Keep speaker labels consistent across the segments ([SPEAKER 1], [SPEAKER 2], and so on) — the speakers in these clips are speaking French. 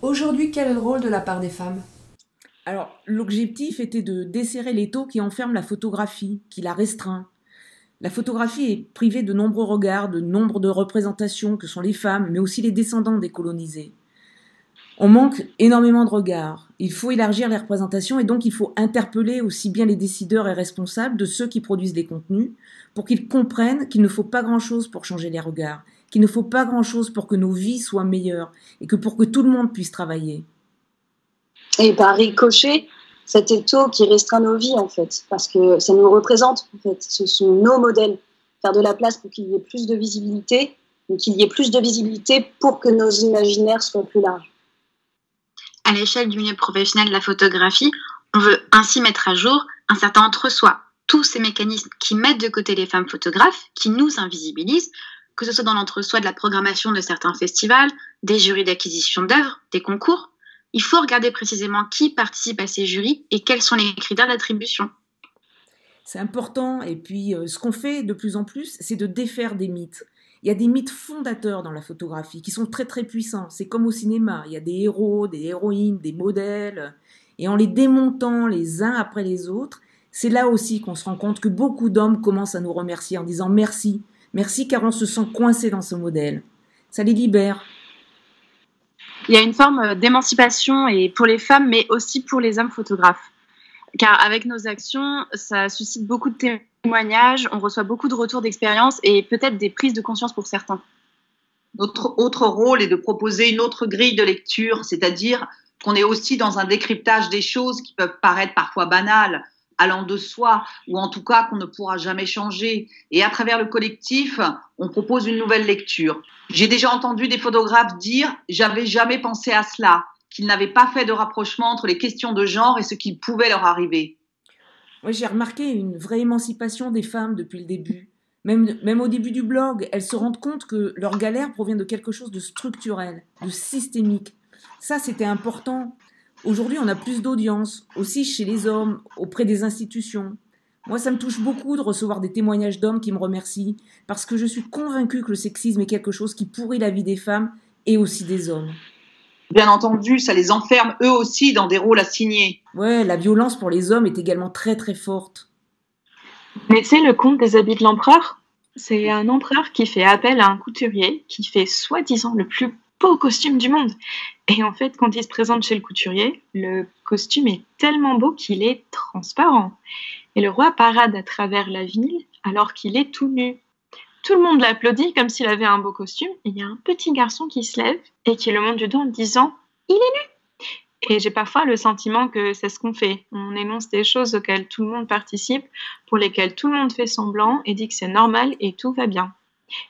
[SPEAKER 1] Aujourd'hui, quel est le rôle de la part des femmes?
[SPEAKER 2] Alors, l'objectif était de desserrer l'étau qui enferme la photographie, qui la restreint. La photographie est privée de nombreux regards, de nombre de représentations que sont les femmes, mais aussi les descendants des colonisés. On manque énormément de regards. Il faut élargir les représentations et donc il faut interpeller aussi bien les décideurs et responsables de ceux qui produisent les contenus pour qu'ils comprennent qu'il ne faut pas grand-chose pour changer les regards, qu'il ne faut pas grand-chose pour que nos vies soient meilleures et que pour que tout le monde puisse travailler.
[SPEAKER 3] Et par ricochet, cet étau qui restreint nos vies en fait, parce que ça nous représente en fait, ce sont nos modèles. Faire de la place pour qu'il y ait plus de visibilité, mais qu'il y ait plus de visibilité pour que nos imaginaires soient plus larges.
[SPEAKER 4] À l'échelle du milieu professionnel de la photographie, on veut ainsi mettre à jour un certain entre-soi, tous ces mécanismes qui mettent de côté les femmes photographes, qui nous invisibilisent, que ce soit dans l'entre-soi de la programmation de certains festivals, des jurys d'acquisition d'œuvres, des concours. Il faut regarder précisément qui participe à ces jurys et quels sont les critères d'attribution.
[SPEAKER 2] C'est important, et puis euh, ce qu'on fait de plus en plus, c'est de défaire des mythes. Il y a des mythes fondateurs dans la photographie qui sont très très puissants. C'est comme au cinéma, il y a des héros, des héroïnes, des modèles, et en les démontant les uns après les autres, c'est là aussi qu'on se rend compte que beaucoup d'hommes commencent à nous remercier en disant merci, Merci car on se sent coincé dans ce modèle. Ça les libère.
[SPEAKER 5] Il y a une forme d'émancipation et pour les femmes, mais aussi pour les hommes photographes. Car avec nos actions, ça suscite beaucoup de témoignages, on reçoit beaucoup de retours d'expérience et peut-être des prises de conscience pour certains.
[SPEAKER 6] Notre autre rôle est de proposer une autre grille de lecture, c'est-à-dire qu'on est aussi dans un décryptage des choses qui peuvent paraître parfois banales, allant de soi, ou en tout cas qu'on ne pourra jamais changer. Et à travers le collectif, on propose une nouvelle lecture. J'ai déjà entendu des photographes dire j'avais jamais pensé à cela, qu'ils n'avaient pas fait de rapprochement entre les questions de genre et ce qui pouvait leur arriver.
[SPEAKER 2] Moi, j'ai remarqué une vraie émancipation des femmes depuis le début. Même, même au début du blog, elles se rendent compte que leur galère provient de quelque chose de structurel, de systémique. Ça, c'était important. Aujourd'hui, on a plus d'audience, aussi chez les hommes, auprès des institutions. Moi, ça me touche beaucoup de recevoir des témoignages d'hommes qui me remercient, parce que je suis convaincue que le sexisme est quelque chose qui pourrit la vie des femmes et aussi des hommes.
[SPEAKER 6] Bien entendu, ça les enferme eux aussi dans des rôles assignés.
[SPEAKER 2] Ouais, la violence pour les hommes est également très très forte.
[SPEAKER 5] Mais c'est le conte des habits de l'empereur C'est un empereur qui fait appel à un couturier qui fait soi-disant le plus beau costume du monde. Et en fait, quand il se présente chez le couturier, le costume est tellement beau qu'il est transparent. Et le roi parade à travers la ville alors qu'il est tout nu. Tout le monde l'applaudit comme s'il avait un beau costume. Et il y a un petit garçon qui se lève et qui le montre du doigt en disant Il est nu Et j'ai parfois le sentiment que c'est ce qu'on fait. On énonce des choses auxquelles tout le monde participe, pour lesquelles tout le monde fait semblant et dit que c'est normal et tout va bien.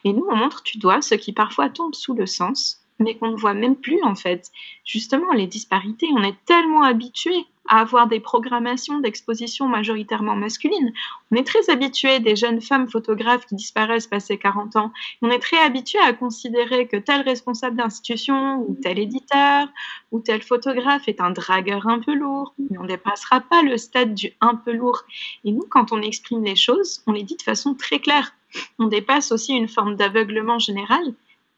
[SPEAKER 5] Et nous, on montre du doigt ce qui parfois tombe sous le sens, mais qu'on ne voit même plus en fait. Justement, les disparités, on est tellement habitué à avoir des programmations d'exposition majoritairement masculines. On est très habitué des jeunes femmes photographes qui disparaissent passé 40 ans. On est très habitué à considérer que tel responsable d'institution ou tel éditeur ou tel photographe est un dragueur un peu lourd. Mais on ne dépassera pas le stade du un peu lourd. Et nous, quand on exprime les choses, on les dit de façon très claire. On dépasse aussi une forme d'aveuglement général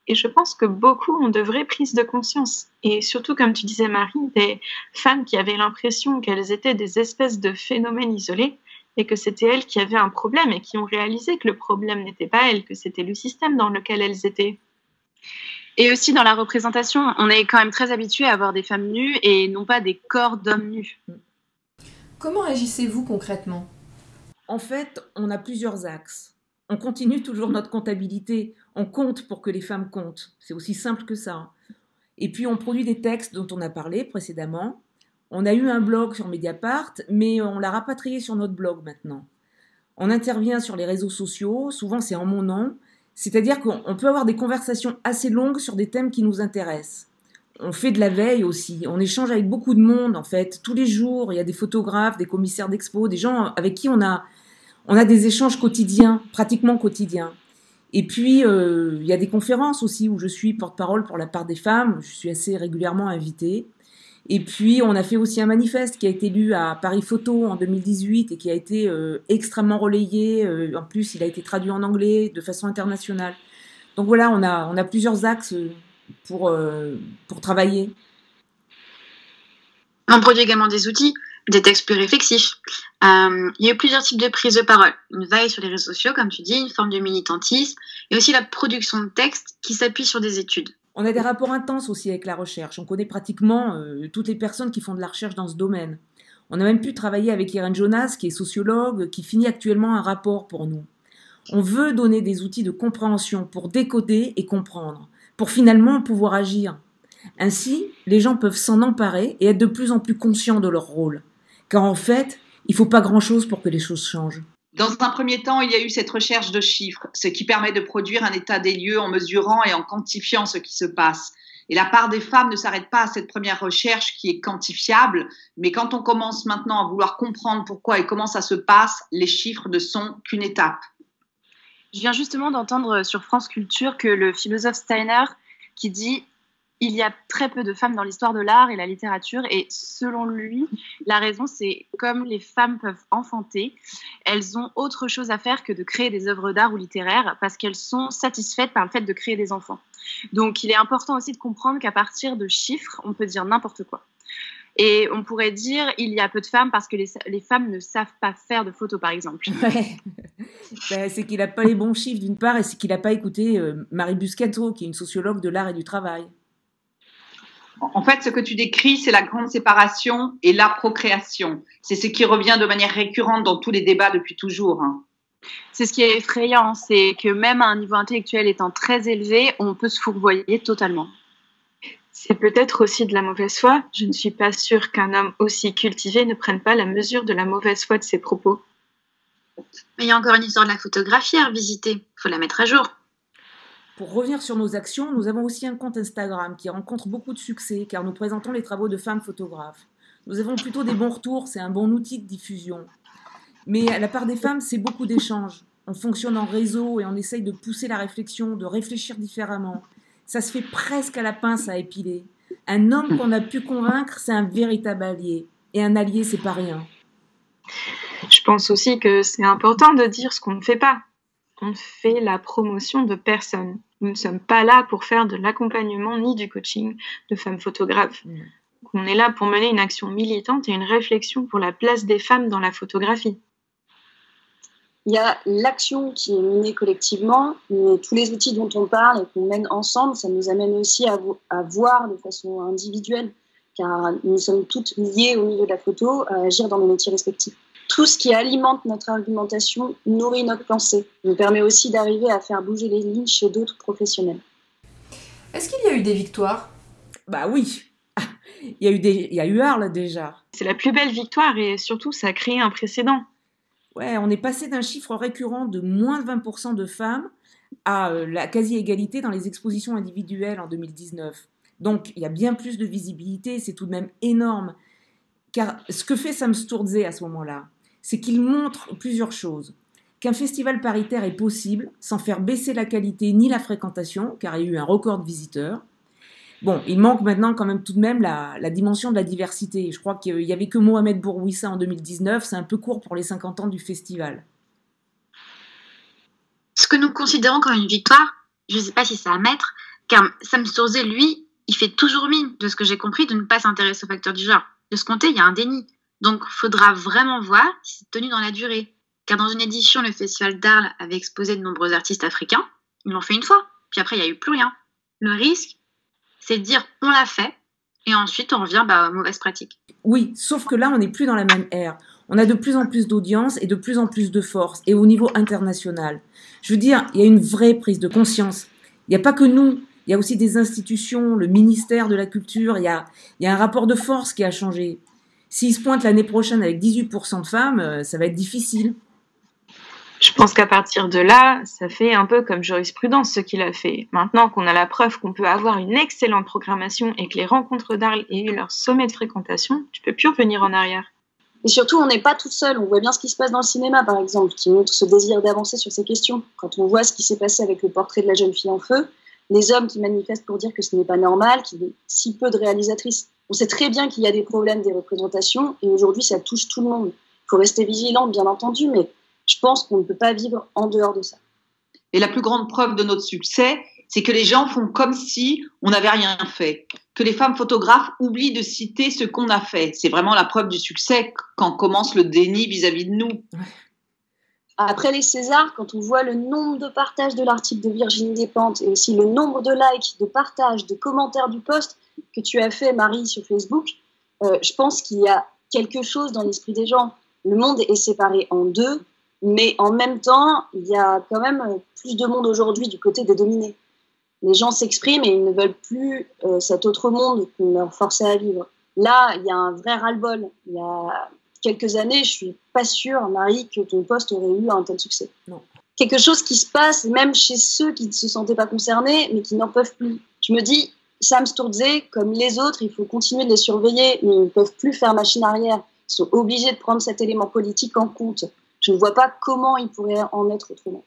[SPEAKER 5] et je pense que beaucoup ont de vraies prises de conscience. Et surtout, comme tu disais, Marie, des femmes qui avaient l'impression qu'elles étaient des espèces de phénomènes isolés et que c'était elles qui avaient un problème et qui ont réalisé que le problème n'était pas elles, que c'était le système dans lequel elles étaient. Et aussi dans la représentation, on est quand même très habitué à avoir des femmes nues et non pas des corps d'hommes nus.
[SPEAKER 1] Comment agissez-vous concrètement?
[SPEAKER 2] En fait, on a plusieurs axes. On continue toujours notre comptabilité. On compte pour que les femmes comptent. C'est aussi simple que ça. Et puis on produit des textes dont on a parlé précédemment. On a eu un blog sur Mediapart, mais on l'a rapatrié sur notre blog maintenant. On intervient sur les réseaux sociaux, souvent c'est en mon nom, c'est-à-dire qu'on peut avoir des conversations assez longues sur des thèmes qui nous intéressent. On fait de la veille aussi, on échange avec beaucoup de monde en fait, tous les jours, il y a des photographes, des commissaires d'expo, des gens avec qui on a on a des échanges quotidiens, pratiquement quotidiens. Et puis, euh, il y a des conférences aussi où je suis porte-parole pour la part des femmes. Je suis assez régulièrement invitée. Et puis, on a fait aussi un manifeste qui a été lu à Paris Photo en 2018 et qui a été euh, extrêmement relayé. Euh, en plus, il a été traduit en anglais de façon internationale. Donc voilà, on a, plusieurs axes pour travailler.
[SPEAKER 4] On produit également des outils, des textes plus réflexifs. Euh, il y a eu plusieurs types de prise de parole. Une veille sur les réseaux sociaux, comme tu dis, une forme de militantisme, et aussi la production de textes qui s'appuient sur des études.
[SPEAKER 2] On a des rapports intenses aussi avec la recherche. On connaît pratiquement euh, toutes les personnes qui font de la recherche dans ce domaine. On a même pu travailler avec Irène Jonas, qui est sociologue, qui finit actuellement un rapport pour nous. On veut donner des outils de compréhension pour décoder et comprendre, pour finalement pouvoir agir. Ainsi, les gens peuvent s'en emparer et être de plus en plus conscients de leur rôle. Car en fait, il ne faut pas grand-chose pour que les choses changent.
[SPEAKER 6] Dans un premier temps, il y a eu cette recherche de chiffres, ce qui permet de produire un état des lieux en mesurant et en quantifiant ce qui se passe. Et la part des femmes ne s'arrête pas à cette première recherche qui est quantifiable, mais quand on commence maintenant à vouloir comprendre pourquoi et comment ça se passe, les chiffres ne sont qu'une étape.
[SPEAKER 5] Je viens justement d'entendre sur France Culture que le philosophe Steiner qui dit il y a très peu de femmes dans l'histoire de l'art et la littérature. Et selon lui, la raison, c'est comme les femmes peuvent enfanter, elles ont autre chose à faire que de créer des œuvres d'art ou littéraires parce qu'elles sont satisfaites par le fait de créer des enfants. Donc il est important aussi de comprendre qu'à partir de chiffres, on peut dire n'importe quoi. Et on pourrait dire il y a peu de femmes parce que les, femmes ne savent pas faire de photos, par exemple.
[SPEAKER 2] Ben, c'est qu'il n'a pas les bons chiffres d'une part et c'est qu'il n'a pas écouté euh, Marie Buscato, qui est une sociologue de l'art et du travail.
[SPEAKER 6] En fait, ce que tu décris, c'est la grande séparation et la procréation. C'est ce qui revient de manière récurrente dans tous les débats depuis toujours. Hein.
[SPEAKER 5] C'est ce qui est effrayant, c'est que même à un niveau intellectuel étant très élevé, on peut se fourvoyer totalement. C'est peut-être aussi de la mauvaise foi. Je ne suis pas sûre qu'un homme aussi cultivé ne prenne pas la mesure de la mauvaise foi de ses propos.
[SPEAKER 4] Mais il y a encore une histoire de la photographie à revisiter. Il faut la mettre à jour.
[SPEAKER 2] Pour revenir sur nos actions, nous avons aussi un compte Instagram qui rencontre beaucoup de succès car nous présentons les travaux de femmes photographes. Nous avons plutôt des bons retours, c'est un bon outil de diffusion. Mais à la part des femmes, c'est beaucoup d'échanges. On fonctionne en réseau et on essaye de pousser la réflexion, de réfléchir différemment. Ça se fait presque à la pince à épiler. Un homme qu'on a pu convaincre, c'est un véritable allié. Et un allié, c'est pas rien.
[SPEAKER 5] Je pense aussi que c'est important de dire ce qu'on ne fait pas on fait la promotion de personne. Nous ne sommes pas là pour faire de l'accompagnement ni du coaching de femmes photographes. Mm. On est là pour mener une action militante et une réflexion pour la place des femmes dans la photographie.
[SPEAKER 3] Il y a l'action qui est menée collectivement, mais tous les outils dont on parle et qu'on mène ensemble, ça nous amène aussi à, à voir de façon individuelle, car nous sommes toutes liées au milieu de la photo à agir dans nos métiers respectifs tout ce qui alimente notre argumentation nourrit notre pensée, nous permet aussi d'arriver à faire bouger les lignes chez d'autres professionnels.
[SPEAKER 1] Est-ce qu'il y a eu des victoires?
[SPEAKER 2] Bah oui, il y a eu des, il y a eu Arles déjà.
[SPEAKER 5] C'est la plus belle victoire et surtout ça a créé un précédent.
[SPEAKER 2] Ouais, on est passé d'un chiffre récurrent de moins de 20% de femmes à euh, la quasi-égalité dans les expositions individuelles en 2019. Donc il y a bien plus de visibilité, c'est tout de même énorme. Car ce que fait Sam Sturze à ce moment-là, c'est qu'il montre plusieurs choses. Qu'un festival paritaire est possible sans faire baisser la qualité ni la fréquentation, car il y a eu un record de visiteurs. Bon, il manque maintenant quand même tout de même la, dimension de la diversité. Je crois qu'il n'y avait que Mohamed Bourouissa en 2019, c'est un peu court pour les 50 ans du festival.
[SPEAKER 4] Ce que nous considérons comme une victoire, je ne sais pas si c'est à mettre, car Sam Sturze, lui, il fait toujours mine, de ce que j'ai compris, de ne pas s'intéresser aux facteurs du genre. De ce côté, il y a un déni. Donc, faudra vraiment voir si c'est tenu dans la durée. Car dans une édition, le Festival d'Arles avait exposé de nombreux artistes africains. Ils l'ont fait une fois. Puis après, il n'y a eu plus rien. Le risque, c'est de dire on l'a fait, et ensuite on revient bah, aux mauvaises pratiques.
[SPEAKER 2] Oui, sauf que là, on n'est plus dans la même ère. On a de plus en plus d'audience et de plus en plus de force, et au niveau international. Je veux dire, il y a une vraie prise de conscience. Il n'y a pas que nous, il y a aussi des institutions, le ministère de la Culture, il y a un rapport de force qui a changé. S'il se pointe l'année prochaine avec 18% de femmes, euh, ça va être difficile.
[SPEAKER 5] Je pense qu'à partir de là, ça fait un peu comme jurisprudence ce qu'il a fait. Maintenant qu'on a la preuve qu'on peut avoir une excellente programmation et que les rencontres d'Arles aient eu leur sommet de fréquentation, tu peux plus revenir en arrière.
[SPEAKER 3] Et surtout, on n'est pas tout seul. On voit bien ce qui se passe dans le cinéma, par exemple, qui montre ce désir d'avancer sur ces questions. Quand on voit ce qui s'est passé avec le portrait de la jeune fille en feu, les hommes qui manifestent pour dire que ce n'est pas normal, qu'il y ait si peu de réalisatrices on sait très bien qu'il y a des problèmes des représentations et aujourd'hui, ça touche tout le monde. Il faut rester vigilant, bien entendu, mais je pense qu'on ne peut pas vivre en dehors de ça.
[SPEAKER 6] Et la plus grande preuve de notre succès, c'est que les gens font comme si on n'avait rien fait, que les femmes photographes oublient de citer ce qu'on a fait. C'est vraiment la preuve du succès quand commence le déni vis-à-vis de nous.
[SPEAKER 3] Après les Césars, quand on voit le nombre de partages de l'article de Virginie Despentes et aussi le nombre de likes, de partages, de commentaires du post que tu as fait, Marie, sur Facebook, euh, je pense qu'il y a quelque chose dans l'esprit des gens. Le monde est séparé en deux, mais en même temps, il y a quand même plus de monde aujourd'hui du côté des dominés. Les gens s'expriment et ils ne veulent plus euh, cet autre monde qu'on leur forçait à vivre. Là, il y a un vrai ras-le-bol. Il y a quelques années, je suis pas sûre, Marie, que ton poste aurait eu un tel succès.
[SPEAKER 2] Non.
[SPEAKER 3] Quelque chose qui se passe même chez ceux qui ne se sentaient pas concernés, mais qui n'en peuvent plus. Je me dis, Sam Sturze, comme les autres, il faut continuer de les surveiller, ils ne peuvent plus faire machine arrière. Ils sont obligés de prendre cet élément politique en compte. Je ne vois pas comment ils pourraient en être autrement.